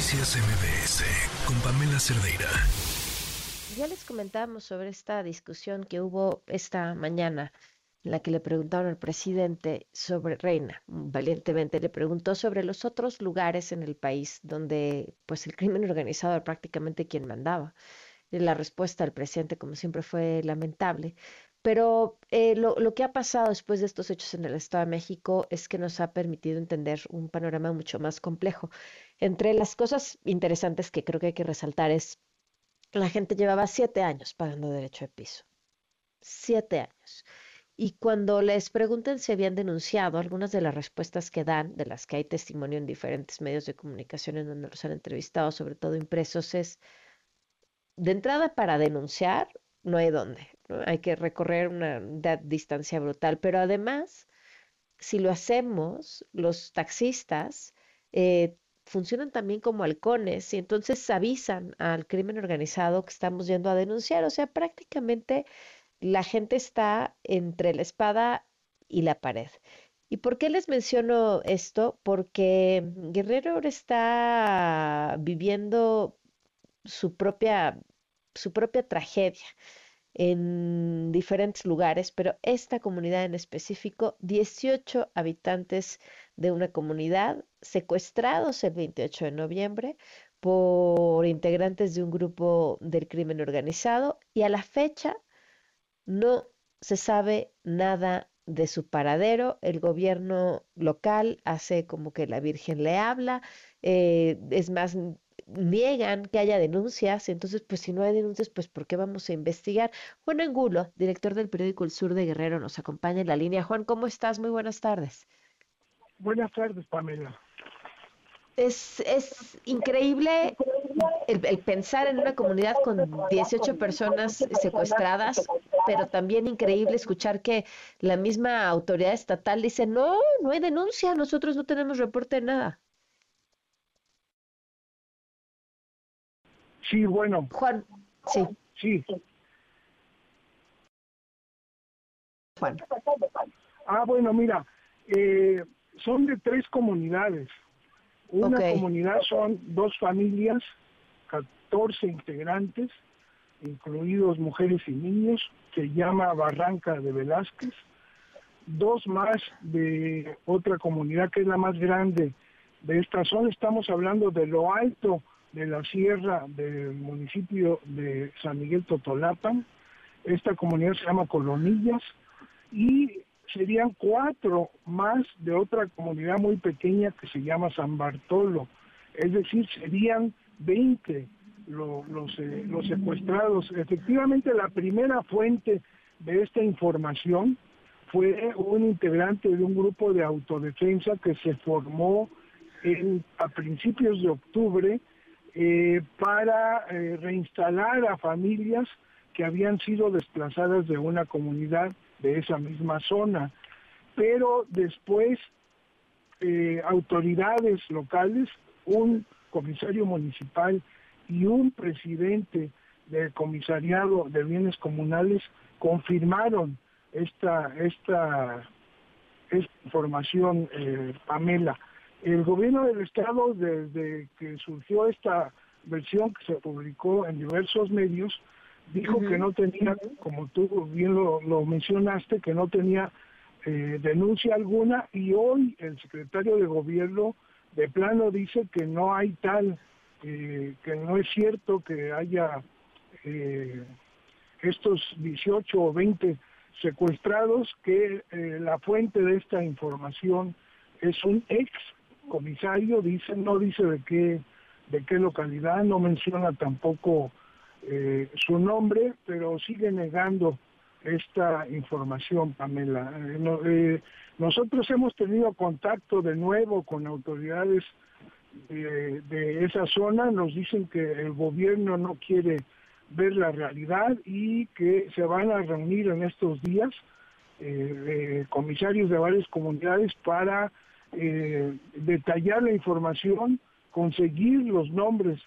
Noticias MBS con Pamela Cerdeira. Ya les comentábamos sobre esta discusión que hubo esta mañana en la que le preguntaron al presidente sobre Reina, valientemente le preguntó sobre los otros lugares en el país donde pues el crimen organizado era prácticamente quien mandaba. La respuesta del presidente, como siempre, fue lamentable. Pero eh, lo, que ha pasado después de estos hechos en el Estado de México es que nos ha permitido entender un panorama mucho más complejo. Entre las cosas interesantes que creo que hay que resaltar es la gente llevaba siete años pagando derecho de piso. Siete años. Y cuando les preguntan si habían denunciado, algunas de las respuestas que dan, de las que hay testimonio en diferentes medios de comunicación en donde los han entrevistado, sobre todo impresos, es de entrada para denunciar, no hay dónde. Hay que recorrer una, distancia brutal. Pero además, si lo hacemos, los taxistas eh, funcionan también como halcones y entonces avisan al crimen organizado que estamos yendo a denunciar. O sea, prácticamente la gente está entre la espada y la pared. ¿Y por qué les menciono esto? Porque Guerrero ahora está viviendo su propia, su propia tragedia en diferentes lugares, pero esta comunidad en específico, 18 habitantes de una comunidad secuestrados el 28 de noviembre por integrantes de un grupo del crimen organizado y a la fecha no se sabe nada de su paradero. El gobierno local hace como que la Virgen le habla. Eh, es más, niegan que haya denuncias. Entonces, pues si no hay denuncias, pues ¿por qué vamos a investigar? Juan Angulo, director del periódico El Sur de Guerrero, nos acompaña en la línea. Juan, ¿cómo estás? Muy buenas tardes. Buenas tardes, Pamela. Es, es increíble el, pensar en una comunidad con 18 personas secuestradas, pero también increíble escuchar que la misma autoridad estatal dice, no, no hay denuncia, nosotros no tenemos reporte de nada. Sí, bueno. Juan, sí. Sí. Juan. Ah, bueno, mira, eh, son de tres comunidades. Una comunidad son dos familias, 14 integrantes, incluidos mujeres y niños, se llama Barranca de Velázquez. Dos más de otra comunidad que es la más grande de esta zona. Estamos hablando de lo alto de la sierra del municipio de San Miguel Totolapan. Esta comunidad se llama Colonillas y serían cuatro más de otra comunidad muy pequeña que se llama San Bartolo. Es decir, serían 20 los, eh, los secuestrados. Efectivamente, la primera fuente de esta información fue un integrante de un grupo de autodefensa que se formó en, a principios de octubre eh, para eh, reinstalar a familias que habían sido desplazadas de una comunidad de esa misma zona. Pero después eh, autoridades locales, un comisario municipal y un presidente del comisariado de bienes comunales confirmaron esta, esta, información, Pamela. El gobierno del estado, desde que surgió esta versión que se publicó en diversos medios, dijo que no tenía, como tú bien lo, mencionaste, que no tenía eh, denuncia alguna y hoy el secretario de gobierno de plano dice que no hay tal, eh, que no es cierto que haya eh, estos 18 o 20 secuestrados, que la fuente de esta información es un ex comisario, dice, no dice de qué, de qué localidad, no menciona tampoco eh, su nombre, pero sigue negando esta información, Pamela. Eh, eh, nosotros hemos tenido contacto de nuevo con autoridades de, esa zona, nos dicen que el gobierno no quiere ver la realidad y que se van a reunir en estos días comisarios de varias comunidades para detallar la información, conseguir los nombres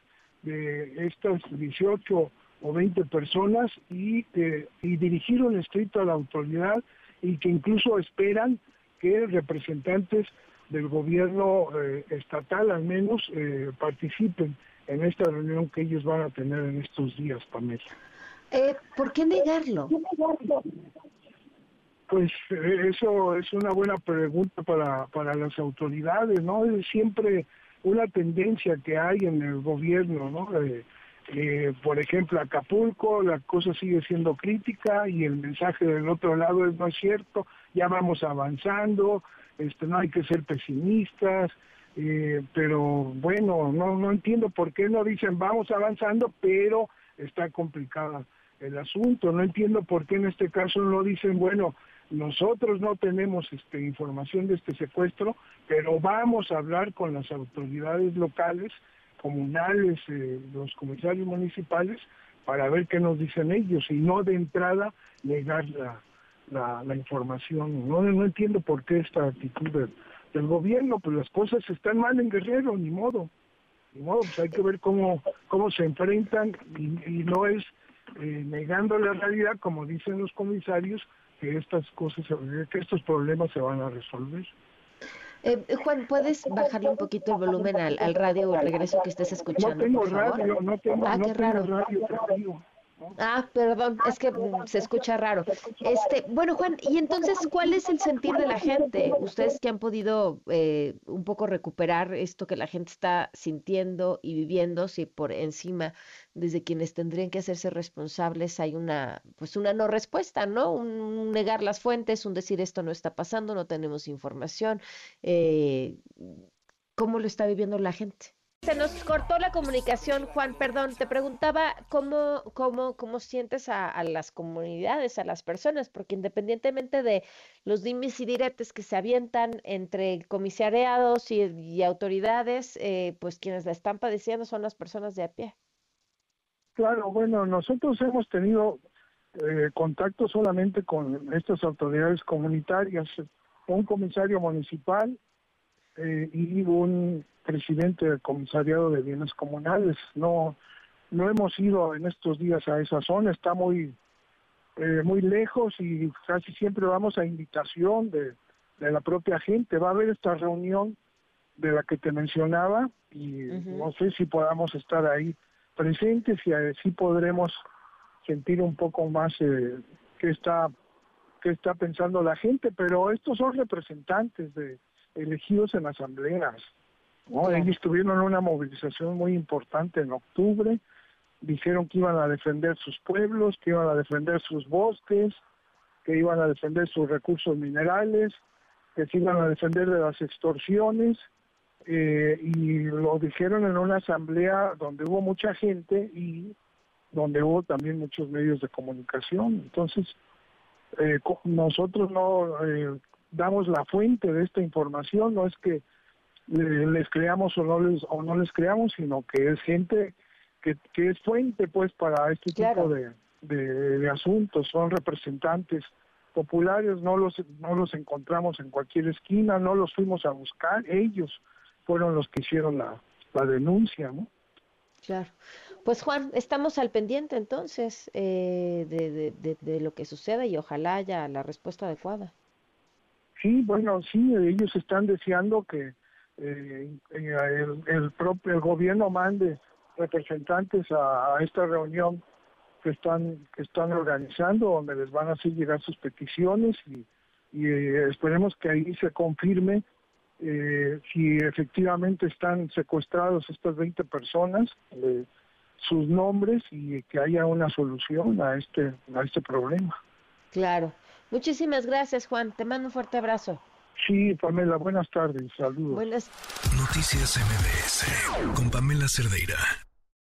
de estas 18 o 20 personas y, eh, y dirigir un escrito a la autoridad y que incluso esperan que representantes del gobierno eh, estatal al menos eh, participen en esta reunión que ellos van a tener en estos días, Pamela. Eh, ¿Por qué negarlo? Pues eso es una buena pregunta para, para las autoridades, ¿no? Es siempre una tendencia que hay en el gobierno, ¿no? Eh, por ejemplo, Acapulco, la cosa sigue siendo crítica y el mensaje del otro lado es no es cierto, ya vamos avanzando, este, no hay que ser pesimistas, eh, pero bueno, no, no entiendo por qué no dicen vamos avanzando, pero está complicada el asunto, no entiendo por qué en este caso no dicen, bueno, nosotros no tenemos este, información de este secuestro, pero vamos a hablar con las autoridades locales, comunales, eh, los comisarios municipales, para ver qué nos dicen ellos y no de entrada negar la, la, información. No, no entiendo por qué esta actitud del, gobierno, pues las cosas están mal en Guerrero, ni modo. Ni modo, pues hay que ver cómo, cómo se enfrentan y, no es eh, negando la realidad, como dicen los comisarios, que estas cosas, que estos problemas se van a resolver. Eh, Juan, ¿puedes bajarle un poquito el volumen al, radio o al regreso que estés escuchando? No tengo radio, no tengo, ah, qué raro. radio. Ah, perdón, es que se escucha raro. Este, bueno, Juan, y entonces, ¿cuál es el sentir de la gente? Ustedes que han podido eh, un poco recuperar esto que la gente está sintiendo y viviendo, si por encima desde quienes tendrían que hacerse responsables hay una, pues una no respuesta, ¿no? Un negar las fuentes, un decir esto no está pasando, no tenemos información. Eh, ¿Cómo lo está viviendo la gente? Se nos cortó la comunicación, Juan, perdón, te preguntaba cómo, cómo, cómo sientes a, las comunidades, a las personas, porque independientemente de los dimes y diretes que se avientan entre comisariados y, autoridades, eh, pues quienes la están padeciendo son las personas de a pie. Claro, bueno, nosotros hemos tenido eh, contacto solamente con estas autoridades comunitarias, un comisario municipal eh, y un presidente del comisariado de bienes comunales. No, no hemos ido en estos días a esa zona, está muy, eh, muy lejos y casi siempre vamos a invitación de, de, la propia gente. Va a haber esta reunión de la que te mencionaba y no sé si podamos estar ahí presentes y así podremos sentir un poco más eh, qué está qué está pensando la gente, pero estos son representantes de elegidos en asambleas. ¿No? Ellos tuvieron una movilización muy importante en octubre, dijeron que iban a defender sus pueblos, que iban a defender sus bosques, que iban a defender sus recursos minerales, que se iban a defender de las extorsiones, eh, y lo dijeron en una asamblea donde hubo mucha gente y donde hubo también muchos medios de comunicación. Entonces, eh, nosotros no eh, damos la fuente de esta información, no es que les creamos o no les o no les creamos, sino que es gente que, que es fuente pues para este tipo de, de, asuntos, son representantes populares, no los no los encontramos en cualquier esquina, no los fuimos a buscar, ellos fueron los que hicieron la, la denuncia, ¿no? Claro. Pues Juan, estamos al pendiente entonces eh, de, de, de, lo que suceda y ojalá haya la respuesta adecuada. Sí, bueno, sí, ellos están deseando que eh, el, el, propio el gobierno mande representantes a, esta reunión que están que están organizando donde les van a hacer llegar sus peticiones y, eh, esperemos que ahí se confirme eh, si efectivamente están secuestrados estas 20 personas eh, sus nombres y que haya una solución a este a este problema claro Muchísimas gracias, Juan. Te mando un fuerte abrazo. Sí, Pamela, buenas tardes. Saludos. Buenas. Noticias MBS con Pamela Cerdeira.